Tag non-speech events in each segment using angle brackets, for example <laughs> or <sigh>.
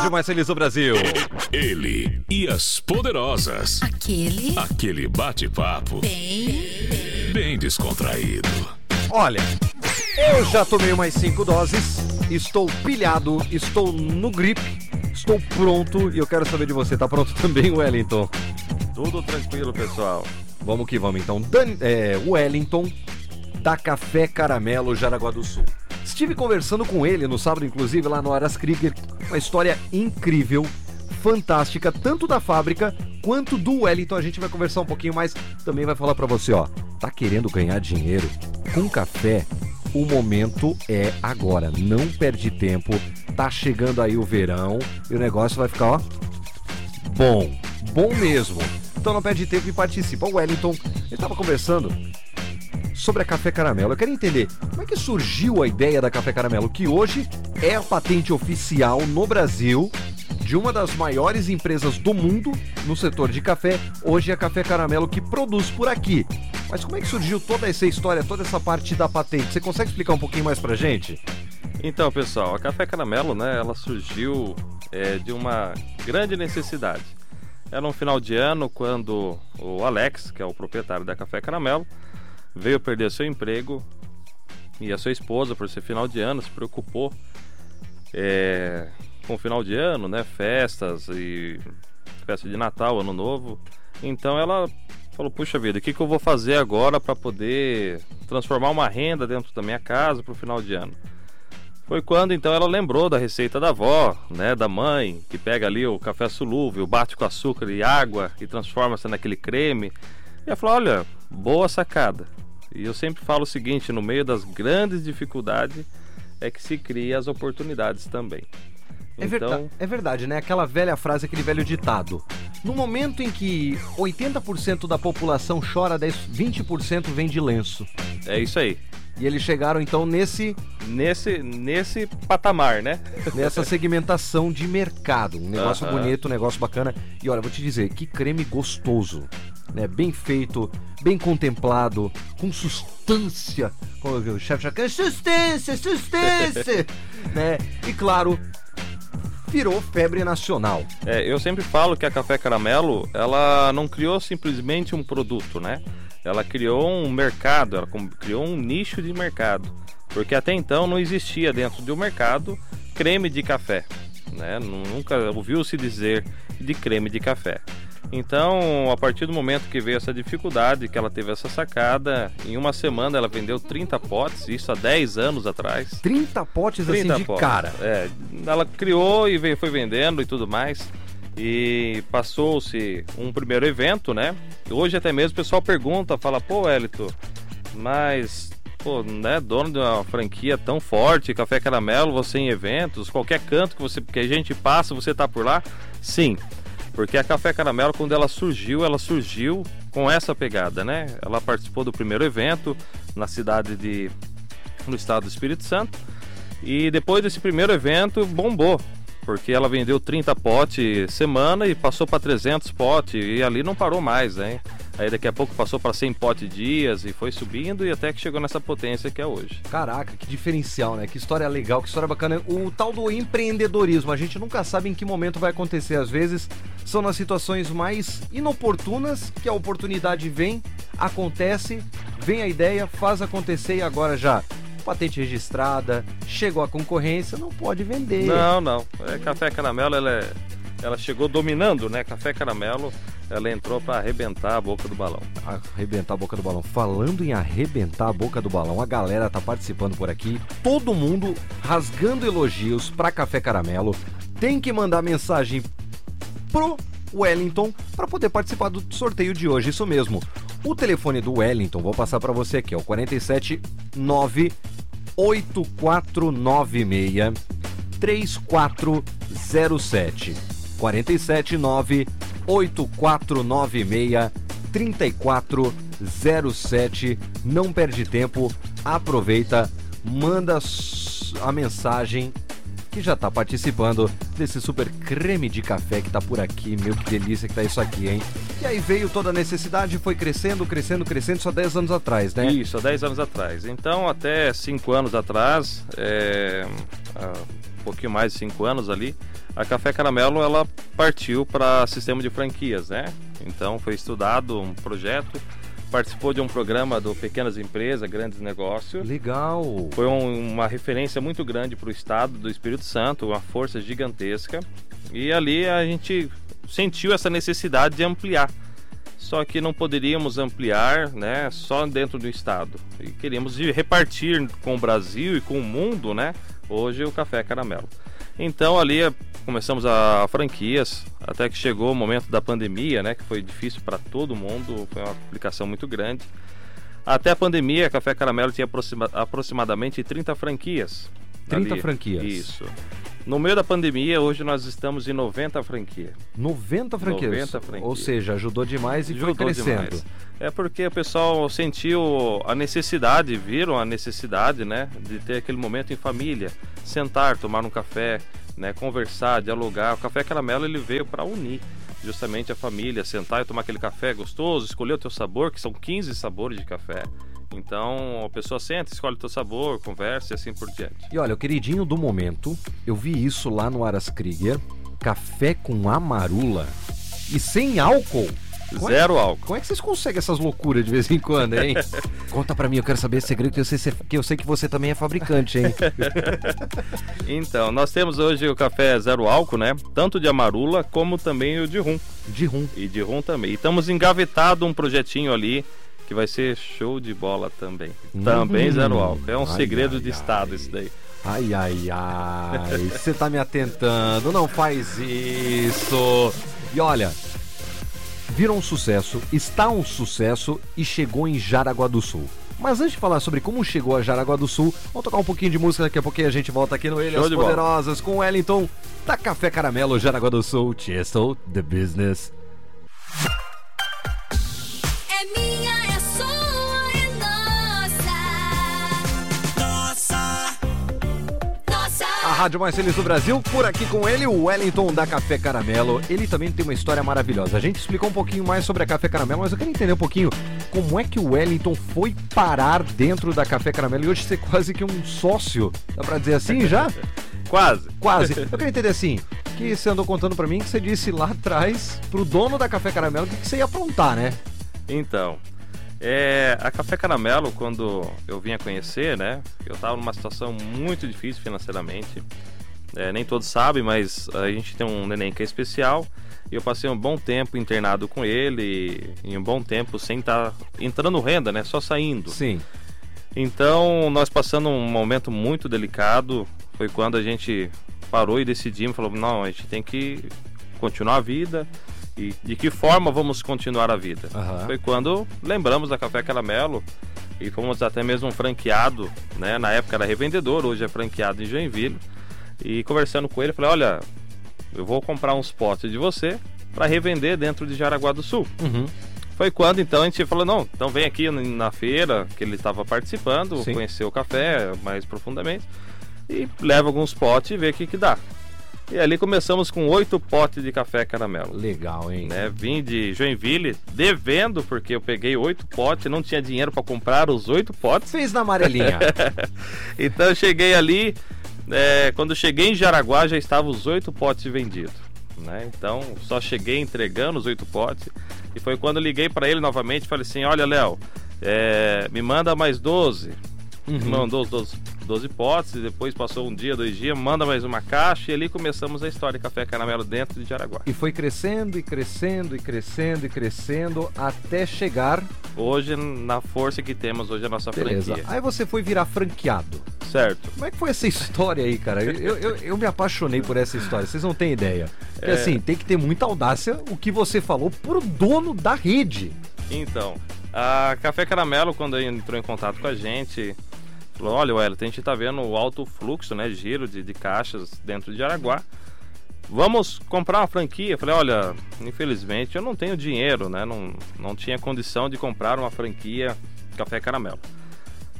Rádio mais feliz do Brasil. Ele e as poderosas. Aquele Aquele bate-papo bem. bem descontraído. Olha, eu já tomei umas cinco doses, estou pilhado, estou no grip, estou pronto e eu quero saber de você. Tá pronto <laughs> também, Wellington? Tudo tranquilo, pessoal. Vamos que vamos então. Dan, é, Wellington da Café Caramelo Jaraguá do Sul. Estive conversando com ele no sábado, inclusive, lá no Aras Krieger. Uma história incrível, fantástica, tanto da fábrica quanto do Wellington. A gente vai conversar um pouquinho mais. Também vai falar pra você, ó. Tá querendo ganhar dinheiro com café? O momento é agora. Não perde tempo. Tá chegando aí o verão e o negócio vai ficar, ó, bom, bom mesmo. Então não perde tempo e participa. O Wellington, ele tava conversando sobre a Café Caramelo. Eu quero entender como é que surgiu a ideia da Café Caramelo, que hoje é a patente oficial no Brasil de uma das maiores empresas do mundo no setor de café. Hoje é a Café Caramelo que produz por aqui. Mas como é que surgiu toda essa história, toda essa parte da patente? Você consegue explicar um pouquinho mais pra gente? Então, pessoal, a Café Caramelo, né, ela surgiu é, de uma grande necessidade. Era um final de ano quando o Alex, que é o proprietário da Café Caramelo, veio perder seu emprego e a sua esposa, por ser final de ano, se preocupou é, com o final de ano, né, festas e festa de Natal, Ano Novo. Então ela falou: Puxa vida, o que, que eu vou fazer agora para poder transformar uma renda dentro da minha casa para o final de ano? Foi quando então ela lembrou da receita da avó, né, da mãe, que pega ali o café solúvel, bate com açúcar e água e transforma-se naquele creme. E ela falou: olha, boa sacada. E eu sempre falo o seguinte: no meio das grandes dificuldades é que se cria as oportunidades também. É, verdade, é verdade, né? Aquela velha frase, aquele velho ditado. No momento em que 80% da população chora, 10, 20% vem de lenço. É isso aí. E eles chegaram então nesse Nesse, nesse patamar, né? <laughs> nessa segmentação de mercado. Um negócio Aham. bonito, um negócio bacana. E olha, vou te dizer, que creme gostoso. Né? Bem feito, bem contemplado, com sustância. Como o chefe já sustância, sustância. <laughs> né? E claro, virou febre nacional. É, eu sempre falo que a Café Caramelo, ela não criou simplesmente um produto, né? Ela criou um mercado, ela criou um nicho de mercado. Porque até então não existia dentro do mercado creme de café, né? Nunca ouviu-se dizer de creme de café. Então, a partir do momento que veio essa dificuldade, que ela teve essa sacada, em uma semana ela vendeu 30 potes, isso há 10 anos atrás. 30 potes assim 30 de potes. cara. É, ela criou e veio, foi vendendo e tudo mais. E passou-se um primeiro evento, né? Hoje até mesmo o pessoal pergunta, fala, pô, Elito, mas, pô, né, dono de uma franquia tão forte, Café Caramelo, você em eventos, qualquer canto que, você, que a gente passa, você tá por lá? Sim, porque a Café Caramelo, quando ela surgiu, ela surgiu com essa pegada, né? Ela participou do primeiro evento na cidade de... no estado do Espírito Santo. E depois desse primeiro evento, bombou. Porque ela vendeu 30 potes semana e passou para 300 potes e ali não parou mais, né? Aí daqui a pouco passou para 100 potes dias e foi subindo e até que chegou nessa potência que é hoje. Caraca, que diferencial, né? Que história legal, que história bacana. O tal do empreendedorismo, a gente nunca sabe em que momento vai acontecer. Às vezes são nas situações mais inoportunas que a oportunidade vem, acontece, vem a ideia, faz acontecer e agora já patente registrada, chegou a concorrência, não pode vender. Não, não. É, Café Caramelo, ela, é- ela chegou dominando, né? Café Caramelo, ela entrou para arrebentar a boca do balão. Arrebentar a boca do balão. Falando em arrebentar a boca do balão, a galera tá participando por aqui. Todo mundo rasgando elogios pra Café Caramelo. Tem que mandar mensagem pro Wellington para poder participar do sorteio de hoje. Isso mesmo. O telefone do Wellington, vou passar para você aqui, é o 479 8496 3407. 479 8496 3407. Não perde tempo, aproveita, manda a mensagem que já tá participando desse super creme de café que tá por aqui. Meu, que delícia que tá isso aqui, hein? E aí veio toda a necessidade, foi crescendo, crescendo, crescendo, só 10 anos atrás, né? Isso, há 10 anos atrás. Então, até 5 anos atrás, é, um pouquinho mais de cinco anos ali, a Café Caramelo ela partiu para sistema de franquias, né? Então foi estudado um projeto, participou de um programa do Pequenas Empresas, Grandes Negócios. Legal. Foi um- uma referência muito grande para o estado do Espírito Santo, uma força gigantesca. E ali a gente sentiu essa necessidade de ampliar. Só que não poderíamos ampliar né, só dentro do estado. E queríamos repartir com o Brasil e com o mundo, né? Hoje o café caramelo. Então ali começamos a franquias, até que chegou o momento da pandemia, né? Que foi difícil para todo mundo, foi uma complicação muito grande. Até a pandemia, a Café Caramelo tinha aproxima- aproximadamente 30 franquias. 30 ali. franquias. Isso. No meio da pandemia, hoje nós estamos em 90 franquias. 90 franquias. 90 franquias. Ou seja, ajudou demais e foi Ajudou crescendo. demais. É porque o pessoal sentiu a necessidade, viram a necessidade, né, de ter aquele momento em família, sentar, tomar um café, né, conversar, dialogar. O café caramelo ele veio para unir justamente a família, sentar e tomar aquele café gostoso, escolher o teu sabor, que são 15 sabores de café. Então a pessoa senta, escolhe o teu sabor, conversa e assim por diante. E olha, o queridinho do momento, eu vi isso lá no Aras Krieger, café com amarula e sem álcool. Como é- Zero álcool. Como é que vocês conseguem essas loucuras de vez em quando, hein? <laughs> Conta pra mim, eu quero saber esse segredo que eu sei, se- que eu sei que você também é fabricante, hein? <laughs> Então, nós temos hoje o café zero álcool, né? Tanto de amarula como também o de rum. De rum. E de rum também. E estamos engavetados um projetinho ali que vai ser show de bola também. Também Hum. zero álcool. É um Ai, segredo ai, de ai. estado esse daí. Ai, ai, ai, você tá me atentando, não faz isso. E olha, virou um sucesso, está um sucesso e chegou em Jaraguá do Sul. Mas antes de falar sobre como chegou a Jaraguá do Sul, vamos tocar um pouquinho de música, daqui a pouquinho a gente volta aqui no Ilhas de bola. Poderosas com o Wellington da Café Caramelo Jaraguá do Sul, Chesto, The Business. Rádio mais feliz do Brasil, por aqui com ele, o Wellington da Café Caramelo. Ele também tem uma história maravilhosa. A gente explicou um pouquinho mais sobre a Café Caramelo, mas eu quero entender um pouquinho como é que o Wellington foi parar dentro da Café Caramelo e hoje ser quase que um sócio. Dá pra dizer assim já? <laughs> Quase. Quase. Eu quero entender assim, que você andou contando pra mim que você disse lá atrás pro dono da Café Caramelo que, que você ia aprontar, né? Então, é, a Café Caramelo, quando eu vim a conhecer, né? Eu estava numa situação muito difícil financeiramente. É, nem todos sabem, mas a gente tem um neném que é especial. E eu passei um bom tempo internado com ele e um bom tempo sem estar entrando renda, né? Só saindo. Sim. Então, nós passando um momento muito delicado, foi quando a gente parou e decidimos, falou, não, a gente tem que continuar a vida e de que forma vamos continuar a vida. Aham. Foi quando lembramos da Café Caramelo e fomos até mesmo um franqueado, né? Na época era revendedor, hoje é franqueado em Joinville. E conversando com ele, falei, olha, eu vou comprar uns potes de você para revender dentro de Jaraguá do Sul. Uhum. Foi quando então a gente falou, não, então vem aqui na feira que ele estava participando, Sim. conhecer o café mais profundamente e leva alguns potes e vê o que, que dá. E ali começamos com oito potes de café caramelo. Legal, hein? Né? Vim de Joinville devendo, porque eu peguei oito potes, não tinha dinheiro para comprar os oito potes. Fez na amarelinha. <laughs> Então eu cheguei ali, é, quando cheguei em Jaraguá já estavam os oito potes vendidos. Né? Então só cheguei entregando os oito potes. E foi quando eu liguei para ele novamente e falei assim: Olha, Léo, é, me manda mais 12. Uhum. Mandou os 12, 12 potes, e depois passou um dia, dois dias, manda mais uma caixa. E ali começamos a história de café caramelo dentro de Jaraguá. E foi crescendo e crescendo e crescendo e crescendo até chegar. Hoje, na força que temos hoje a nossa Beleza. franquia. Aí você foi virar franqueado. Certo. Como é que foi essa história aí, cara? Eu, eu, eu me apaixonei por essa história, vocês não têm ideia. Porque É. assim, tem que ter muita audácia o que você falou pro dono da rede. Então, a Café Caramelo, quando entrou em contato com a gente, falou: Olha, Wellington, a gente tá vendo o alto fluxo, né? Giro de, de caixas dentro de Araguá. Vamos comprar uma franquia? Eu Falei: Olha, infelizmente eu não tenho dinheiro, né? Não, não tinha condição de comprar uma franquia Café Caramelo.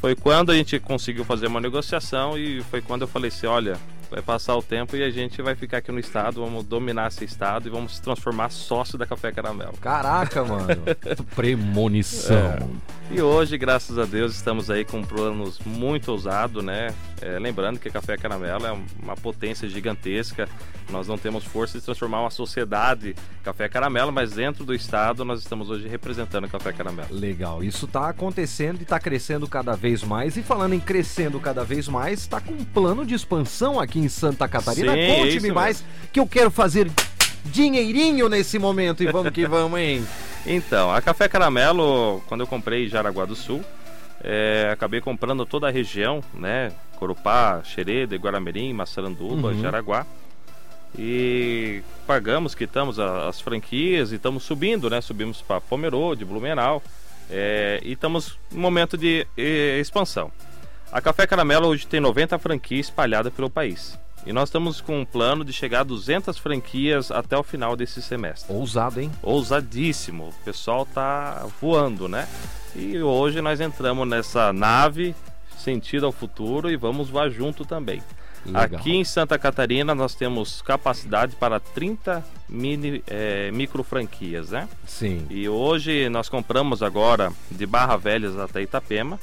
Foi quando a gente conseguiu fazer uma negociação e foi quando eu falei assim: Olha, vai passar o tempo e a gente vai ficar aqui no estado, vamos dominar esse estado e vamos se transformar sócio da Café Caramelo. Caraca, mano. <laughs> Premonição. E hoje, graças a Deus, estamos aí com planos muito ousados, né? É, lembrando que Café Caramelo é uma potência gigantesca. Nós não temos força de transformar uma sociedade Café Caramelo, mas dentro do estado nós estamos hoje representando Café Caramelo. Legal, isso tá acontecendo e tá crescendo cada vez mais. E falando em crescendo cada vez mais, tá com um plano de expansão aqui em Santa Catarina. É Conte-me mais, que eu quero fazer dinheirinho nesse momento. E vamos que vamos, hein? Então, a Café Caramelo, quando eu comprei em Jaraguá do Sul, é, acabei comprando toda a região, né? Corupá, Xereda, Guaramirim, Massaranduba, Uhum. Jaraguá. E pagamos, quitamos a- as franquias e estamos subindo, né? Subimos para Pomerode, Blumenau. é, e estamos em momento de eh, expansão. A Café Caramelo hoje tem 90 franquias espalhadas pelo país. E nós estamos com um plano de chegar a 200 franquias até o final desse semestre Ousado, hein? ousadíssimo. O pessoal tá voando, né? E hoje nós entramos nessa nave sentido ao futuro e vamos voar junto também. Legal. Aqui em Santa Catarina nós temos capacidade para 30 mini eh, micro franquias, né? Sim. E hoje nós compramos agora de Barra Velhas até Itapema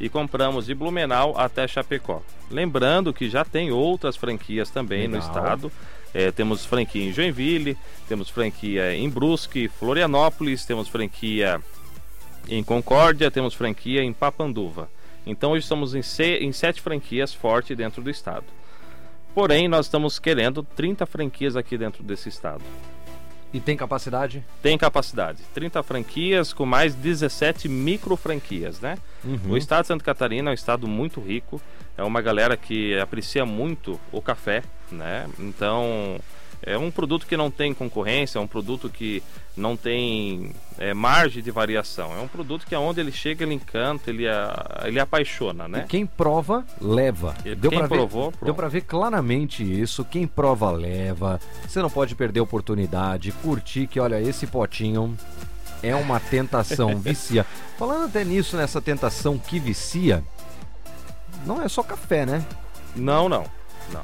e compramos de Blumenau até Chapecó. Lembrando que já tem outras franquias também no Legal. estado. É, temos franquia em Joinville, temos franquia em Brusque, Florianópolis, temos franquia em Concórdia, temos franquia em Papanduva. Então hoje estamos em, se- em sete franquias fortes dentro do estado. Porém, nós estamos querendo 30 franquias aqui dentro desse estado. E tem capacidade? Tem capacidade. 30 franquias com mais 17 micro franquias, né? Uhum. O estado de Santa Catarina é um estado muito rico. É uma galera que aprecia muito o café, né? Então é um produto que não tem concorrência, é um produto que não tem é, margem de variação. É um produto que aonde ele chega ele encanta, ele, a- ele apaixona, E né? quem prova, leva. E Deu quem pra ver, provou, deu pra ver claramente isso. Quem prova, leva. Você não pode perder a oportunidade. Curtir que, olha, esse potinho é uma tentação, <laughs> vicia. Falando até nisso, nessa tentação que vicia, não é só café, né? Não, não, não.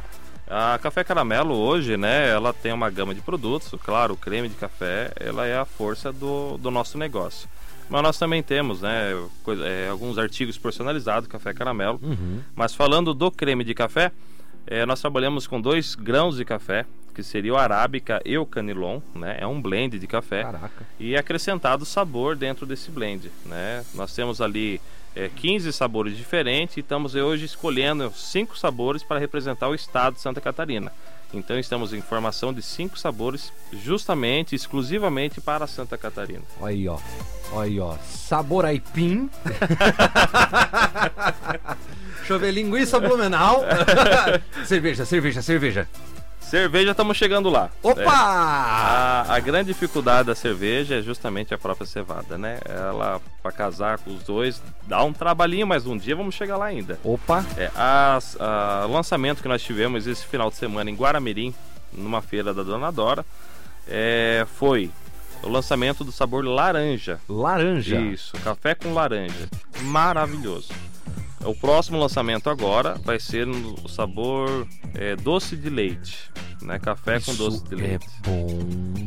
A Café Caramelo hoje, né, ela tem uma gama de produtos, claro, o creme de café, ela é a força do, do nosso negócio. Mas nós também temos, né, coisa- é, alguns artigos personalizados, Café Caramelo. Uhum. Mas falando do creme de café, é, nós trabalhamos com dois grãos de café, que seria o Arábica e o Canilon, né, é um blend de café Caraca. e é acrescentado sabor dentro desse blend, né? Nós temos ali é, 15 sabores diferentes e estamos hoje escolhendo cinco sabores para representar o estado de Santa Catarina. Então estamos em formação de cinco sabores justamente, exclusivamente para Santa Catarina. Olha aí, ó. Olha aí, ó. Sabor aipim. Deixa eu ver, linguiça blumenau. <laughs> cerveja, cerveja, cerveja. Cerveja, estamos chegando lá. Opa! É, a, a grande dificuldade da cerveja é justamente a própria cevada, né? Ela, para casar com os dois, dá um trabalhinho, mas um dia vamos chegar lá ainda. Opa! É, as- a- o lançamento que nós tivemos esse final de semana em Guaramirim, numa feira da Dona Dora, é, foi o lançamento do sabor laranja. Laranja. Isso, café com laranja. Maravilhoso. O próximo lançamento agora vai ser no sabor é, doce de leite. Né? Café com Isso doce de é leite. bom.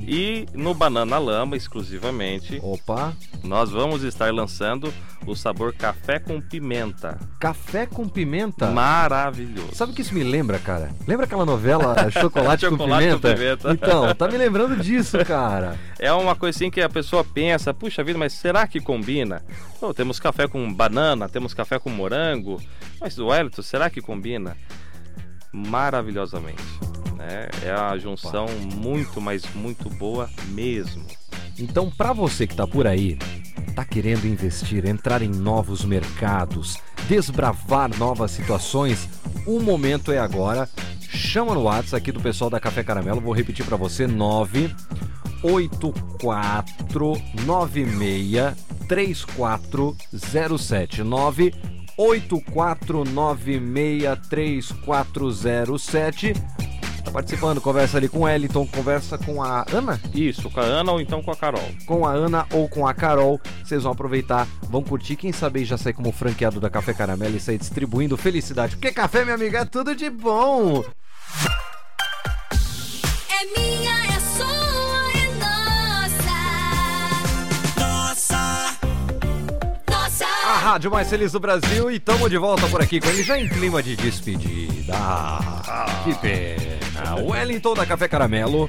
E no Banana Lama, exclusivamente, Opa! nós vamos estar lançando o sabor café com pimenta. Café com pimenta. Maravilhoso. Sabe o que isso me lembra, cara? Lembra aquela novela Chocolate, <laughs> com, Chocolate com pimenta? Pimenta. Então, tá me lembrando disso, cara. <laughs> É uma coisa assim que a pessoa pensa, puxa vida, mas será que combina? Temos café com banana, temos café com morango, mas o Wellington, será que combina? Maravilhosamente. Né? É a junção muito, mas muito boa mesmo. Então, pra você que tá por aí, tá querendo investir, entrar em novos mercados, desbravar novas situações, o momento é agora. Chama no WhatsApp aqui do pessoal da Café Caramelo, vou repetir pra você: 98496 3407 984963407 Tá participando, conversa ali com o Eliton, conversa com a Ana, Isso, com a Ana ou então com a Carol. com a Ana ou com a Carol. Vocês vão aproveitar, vão curtir. Quem sabe já sair como franqueado da Café Caramelo e sair distribuindo felicidade. Porque café, minha amiga, é tudo de bom. É minha, rádio mais feliz do Brasil e tamo de volta por aqui com ele já em clima de despedida. Ah, que pena. O Wellington da Café Caramelo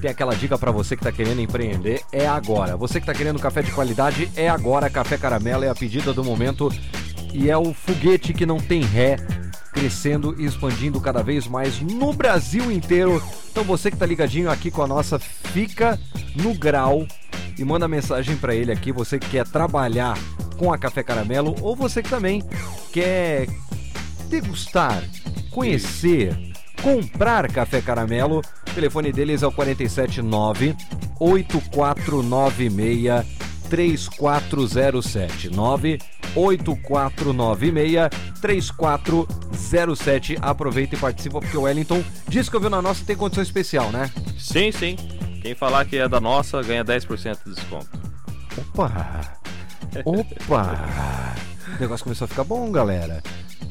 tem aquela dica pra você que tá querendo empreender, é agora. Você que tá querendo café de qualidade, é agora. Café Caramelo é a pedida do momento e é o foguete que não tem ré, crescendo e expandindo cada vez mais no Brasil inteiro. Então você que tá ligadinho aqui com a nossa, fica no grau e manda mensagem pra ele aqui, você que quer trabalhar com a Café Caramelo ou você que também quer degustar, conhecer, comprar Café Caramelo. O telefone deles é o 479 8496 3407 98496 3407. Aproveita e participa porque o Wellington disse que eu vi na nossa tem condição especial, né? Sim, sim. Quem falar que é da nossa ganha 10% de desconto. Opa! Opa! O negócio começou a ficar bom, galera.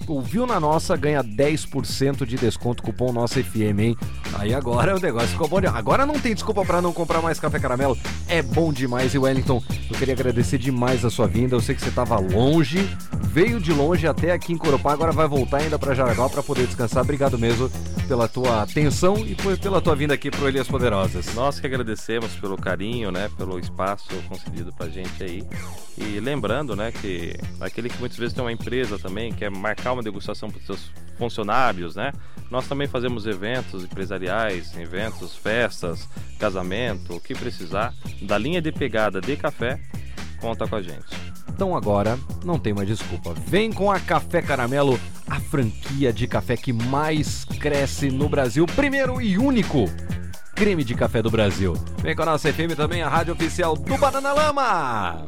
Ouviu na nossa, ganha 10% de desconto, cupom nossa FM, hein? Aí agora o negócio ficou bom. Agora não tem desculpa pra não comprar mais café caramelo. É bom demais. E Wellington, eu queria agradecer demais a sua vinda. Eu sei que você tava longe, veio de longe até aqui em Corupá, agora vai voltar ainda pra Jaraguá pra poder descansar. Obrigado mesmo pela tua atenção e pela tua vinda aqui pro Elias Poderosas. Nós que agradecemos pelo carinho, né, pelo espaço concedido pra gente aí. E lembrando, né, que aquele que muitas vezes tem uma empresa também, quer marcar uma degustação para seus funcionários, né? Nós também fazemos eventos empresariais, eventos, festas, casamento, o que precisar. Da linha de pegada de café, conta com a gente. Então agora não tem mais desculpa. Vem com a Café Caramelo, a franquia de café que mais cresce no Brasil, primeiro e único creme de café do Brasil. Vem com a nossa FM também, a rádio oficial do Banana Lama.